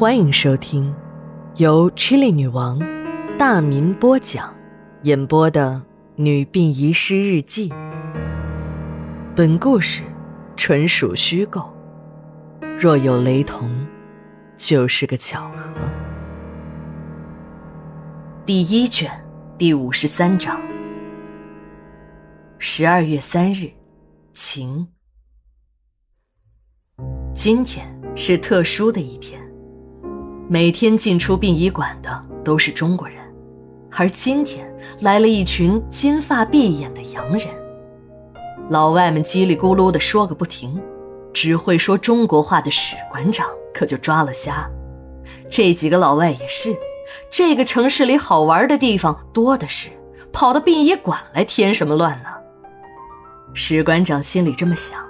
欢迎收听由 Chili 女王大民播讲、演播的《女病遗失日记》。本故事纯属虚构，若有雷同，就是个巧合。第一卷第五十三章。十二月三日，晴。今天是特殊的一天，每天进出殡仪馆的都是中国人，而今天来了一群金发碧眼的洋人。老外们叽里咕噜的说个不停，只会说中国话的史馆长可就抓了瞎。这几个老外也是，这个城市里好玩的地方多的是，跑到殡仪馆来添什么乱呢？史馆长心里这么想，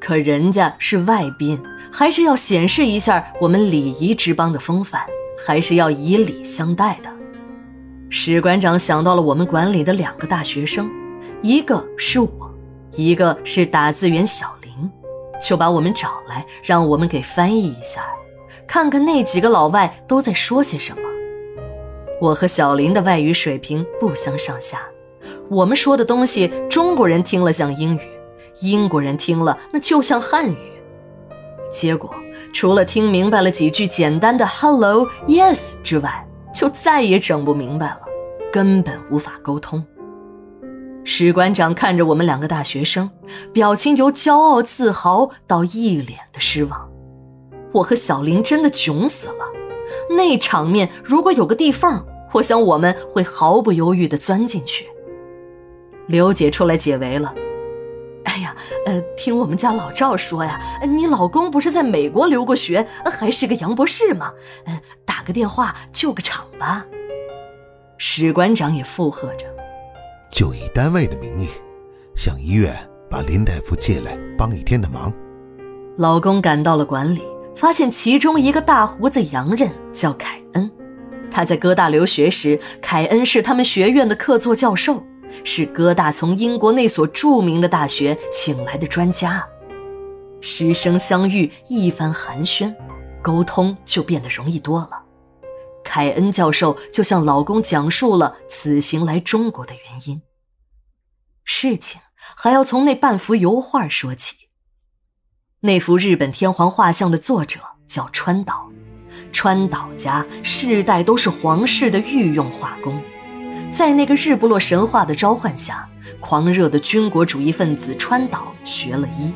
可人家是外宾，还是要显示一下我们礼仪之邦的风范，还是要以礼相待的。史馆长想到了我们馆里的两个大学生，一个是我，一个是打字员小林，就把我们找来，让我们给翻译一下，看看那几个老外都在说些什么。我和小林的外语水平不相上下。我们说的东西，中国人听了像英语，英国人听了那就像汉语。结果除了听明白了几句简单的 “hello”、“yes” 之外，就再也整不明白了，根本无法沟通。史馆长看着我们两个大学生，表情由骄傲自豪到一脸的失望。我和小林真的囧死了，那场面如果有个地缝，我想我们会毫不犹豫地钻进去。刘姐出来解围了。哎呀，呃，听我们家老赵说呀，你老公不是在美国留过学，还是个杨博士吗？呃，打个电话救个场吧。史馆长也附和着，就以单位的名义，向医院把林大夫借来帮一天的忙。老公赶到了馆里，发现其中一个大胡子洋人叫凯恩，他在哥大留学时，凯恩是他们学院的客座教授。是哥大从英国那所著名的大学请来的专家，师生相遇一番寒暄，沟通就变得容易多了。凯恩教授就向老公讲述了此行来中国的原因。事情还要从那半幅油画说起。那幅日本天皇画像的作者叫川岛，川岛家世代都是皇室的御用画工。在那个日不落神话的召唤下，狂热的军国主义分子川岛学了医，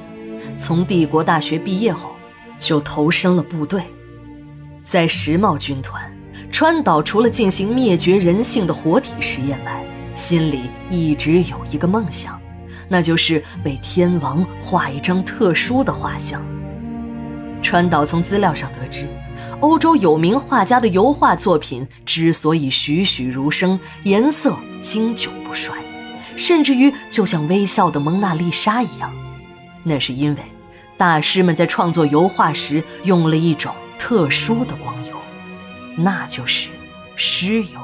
从帝国大学毕业后，就投身了部队。在时髦军团，川岛除了进行灭绝人性的活体实验外，心里一直有一个梦想，那就是为天王画一张特殊的画像。川岛从资料上得知。欧洲有名画家的油画作品之所以栩栩如生，颜色经久不衰，甚至于就像微笑的蒙娜丽莎一样，那是因为大师们在创作油画时用了一种特殊的光油，那就是尸油。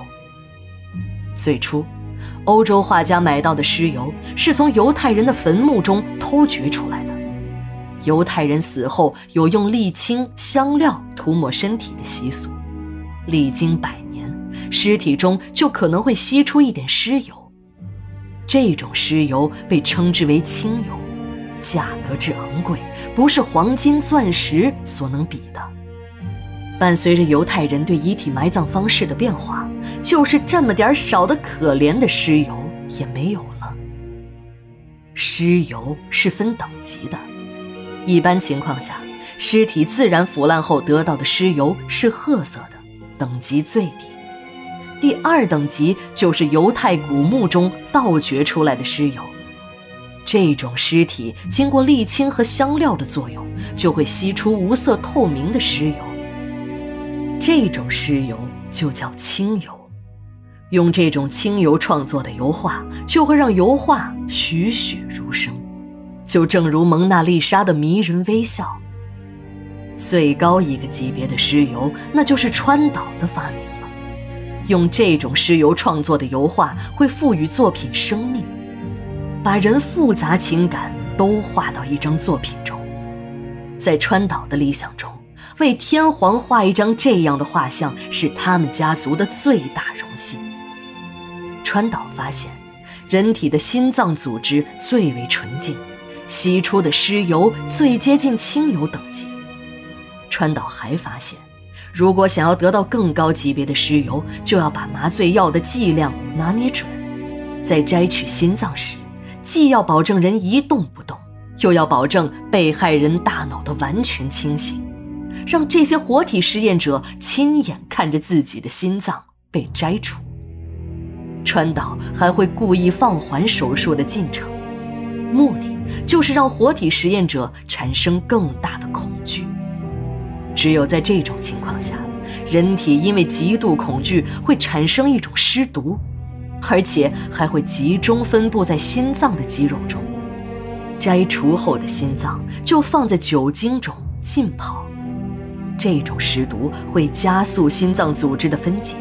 最初，欧洲画家买到的尸油是从犹太人的坟墓中偷掘出来的。犹太人死后有用沥青、香料涂抹身体的习俗，历经百年，尸体中就可能会吸出一点尸油。这种尸油被称之为清油，价格之昂贵，不是黄金、钻石所能比的。伴随着犹太人对遗体埋葬方式的变化，就是这么点少的可怜的尸油也没有了。尸油是分等级的。一般情况下，尸体自然腐烂后得到的尸油是褐色的，等级最低。第二等级就是犹太古墓中盗掘出来的尸油，这种尸体经过沥青和香料的作用，就会吸出无色透明的尸油。这种尸油就叫清油。用这种清油创作的油画，就会让油画栩栩如生。就正如蒙娜丽莎的迷人微笑。最高一个级别的尸油，那就是川岛的发明了。用这种尸油创作的油画，会赋予作品生命，把人复杂情感都画到一张作品中。在川岛的理想中，为天皇画一张这样的画像是他们家族的最大荣幸。川岛发现，人体的心脏组织最为纯净，析出的尸油最接近清油等级。川岛还发现，如果想要得到更高级别的尸油，就要把麻醉药的剂量拿捏准，在摘取心脏时，既要保证人一动不动，又要保证被害人大脑的完全清醒，让这些活体实验者亲眼看着自己的心脏被摘除。川岛还会故意放缓手术的进程，目的就是让活体实验者产生更大的恐惧。只有在这种情况下，人体因为极度恐惧会产生一种尸毒，而且还会集中分布在心脏的肌肉中。摘除后的心脏就放在酒精中浸泡，这种尸毒会加速心脏组织的分解。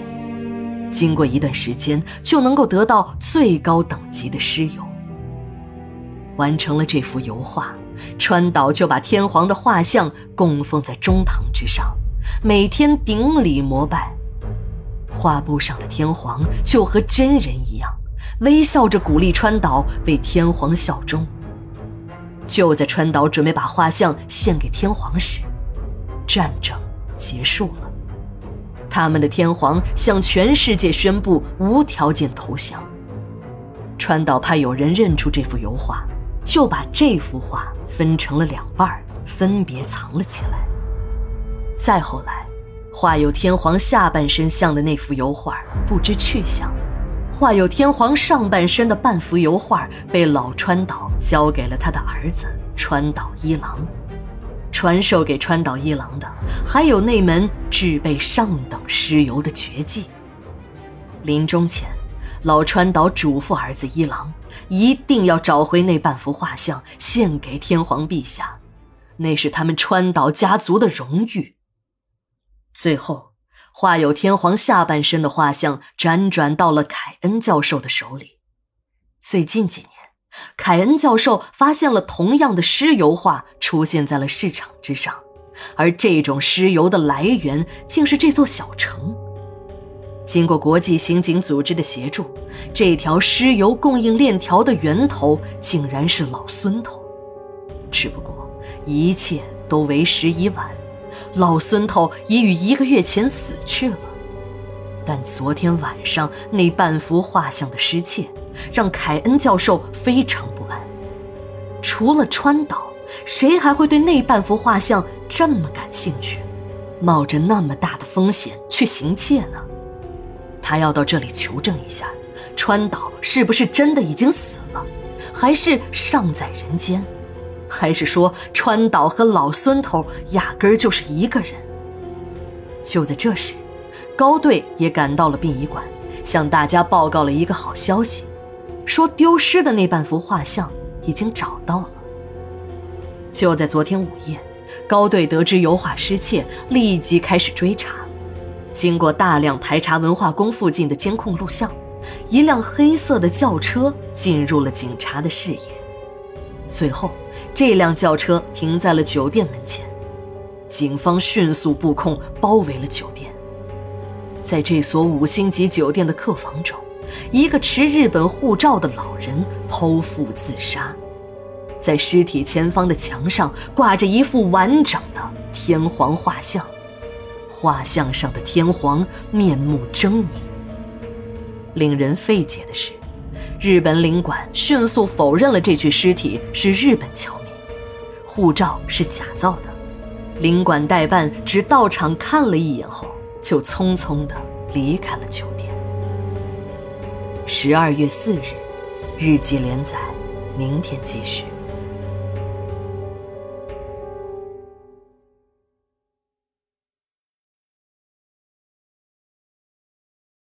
经过一段时间，就能够得到最高等级的尸油。完成了这幅油画，川岛就把天皇的画像供奉在中堂之上，每天顶礼膜拜。画布上的天皇就和真人一样，微笑着鼓励川岛为天皇效忠。就在川岛准备把画像献给天皇时，战争结束了。他们的天皇向全世界宣布无条件投降。川岛怕有人认出这幅油画，就把这幅画分成了两半，分别藏了起来。再后来，画有天皇下半身像的那幅油画不知去向，画有天皇上半身的半幅油画被老川岛交给了他的儿子川岛一郎。传授给川岛一郎的，还有那门制备上等尸油的绝技。临终前，老川岛嘱咐儿子一郎，一定要找回那半幅画像，献给天皇陛下，那是他们川岛家族的荣誉。最后，画有天皇下半身的画像辗转到了凯恩教授的手里。最近几年。凯恩教授发现了同样的尸油画出现在了市场之上，而这种尸油的来源竟是这座小城。经过国际刑警组织的协助，这条尸油供应链条的源头竟然是老孙头。只不过一切都为时已晚，老孙头已于一个月前死去了。但昨天晚上那半幅画像的失窃。让凯恩教授非常不安。除了川岛，谁还会对那半幅画像这么感兴趣，冒着那么大的风险去行窃呢？他要到这里求证一下，川岛是不是真的已经死了，还是尚在人间，还是说川岛和老孙头压根儿就是一个人？就在这时，高队也赶到了殡仪馆，向大家报告了一个好消息。说丢失的那半幅画像已经找到了。就在昨天午夜，高队得知油画失窃，立即开始追查。经过大量排查文化宫附近的监控录像，一辆黑色的轿车进入了警察的视野。最后，这辆轿车停在了酒店门前，警方迅速布控，包围了酒店。在这所五星级酒店的客房中。一个持日本护照的老人剖腹自杀，在尸体前方的墙上挂着一幅完整的天皇画像，画像上的天皇面目狰狞。令人费解的是，日本领馆迅速否认了这具尸体是日本侨民，护照是假造的。领馆代办只到场看了一眼后，就匆匆地离开了酒店。十二月四日，日记连载，明天继续。